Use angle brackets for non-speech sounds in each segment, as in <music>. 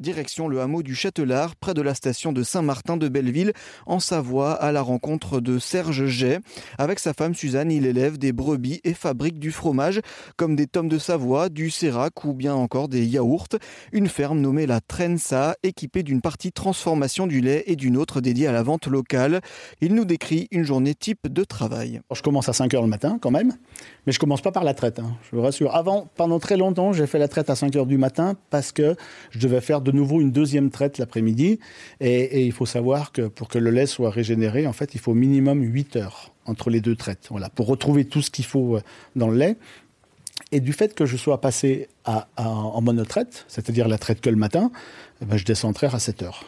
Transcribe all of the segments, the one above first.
Direction le hameau du Châtelard, près de la station de Saint-Martin de Belleville, en Savoie, à la rencontre de Serge Jay. Avec sa femme Suzanne, il élève des brebis et fabrique du fromage, comme des tomes de Savoie, du sérac ou bien encore des yaourts. Une ferme nommée la Trensa, équipée d'une partie transformation du lait et d'une autre dédiée à la vente locale. Il nous décrit une journée type de travail. Je commence à 5 heures le matin quand même, mais je commence pas par la traite, hein, je vous rassure. Avant, pendant très longtemps, j'ai fait la traite à 5 heures du matin parce que je devais faire de nouveau une deuxième traite l'après-midi. Et, il faut savoir que pour que le lait soit régénéré, en fait, il faut minimum 8 heures entre les deux traites. Voilà, pour retrouver tout ce qu'il faut euh, dans le lait. Et du fait que je sois passé à, en monotraite, c'est-à-dire la traite que le matin, eh ben, je descendrai à 7 heures.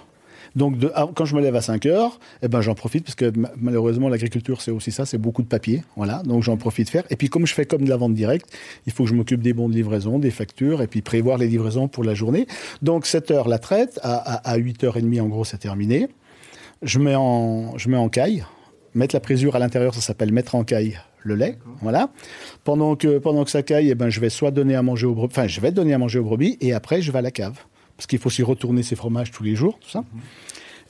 Donc, quand je me lève à 5 heures, eh ben, j'en profite parce que malheureusement, l'agriculture, c'est aussi ça, c'est beaucoup de papier. Voilà. Donc, j'en profite de faire. Et puis, comme je fais comme de la vente directe, il faut que je m'occupe des bons de livraison, des factures et puis prévoir les livraisons pour la journée. Donc, 7 heures la traite. À, 8h30, en gros, c'est terminé. Je mets en, je mets en caille. Mettre la présure à l'intérieur, ça s'appelle mettre en caille le lait, voilà. Pendant que pendant que ça caille, eh ben je vais soit donner à manger aux brebis, enfin je vais donner à manger aux brebis et après je vais à la cave parce qu'il faut aussi retourner ses fromages tous les jours, tout ça.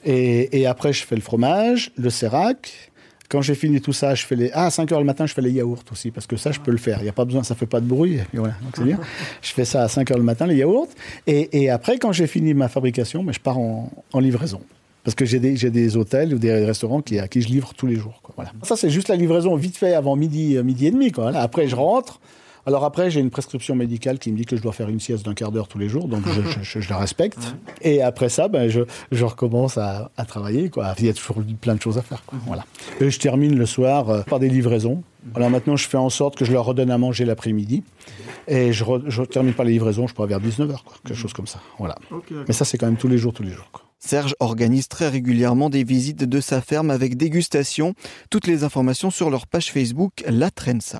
et, après, je fais le fromage, le sérac. Quand j'ai fini tout ça, je fais les. Ah, à 5 heures le matin, je fais les yaourts aussi, parce que ça, je peux le faire. Il n'y a pas besoin, ça fait pas de bruit. voilà, donc c'est bien. <laughs> Je fais ça à 5 heures le matin, les yaourts. Et, après, quand j'ai fini ma fabrication, mais je pars en, livraison. Parce que j'ai des, des, hôtels ou des restaurants qui, à qui je livre tous les jours. Voilà. Ça, c'est juste la livraison vite fait avant midi, midi et demi. Quoi. après, je rentre. Alors après, j'ai une prescription médicale qui me dit que je dois faire une sieste d'un quart d'heure tous les jours, donc je, <laughs> la respecte. Et après ça, ben, je, recommence à, travailler. Quoi. Il y a toujours plein de choses à faire. Quoi. Voilà. Et je termine le soir euh, par des livraisons. Alors maintenant, je fais en sorte que je leur redonne à manger l'après-midi. Et je, termine par les livraisons, je pourrais vers 19h, quelque chose comme ça. Voilà. Mais ça, c'est quand même tous les jours, tous les jours. Serge organise très régulièrement des visites de sa ferme avec dégustation. Toutes les informations sur leur page Facebook La Trensa.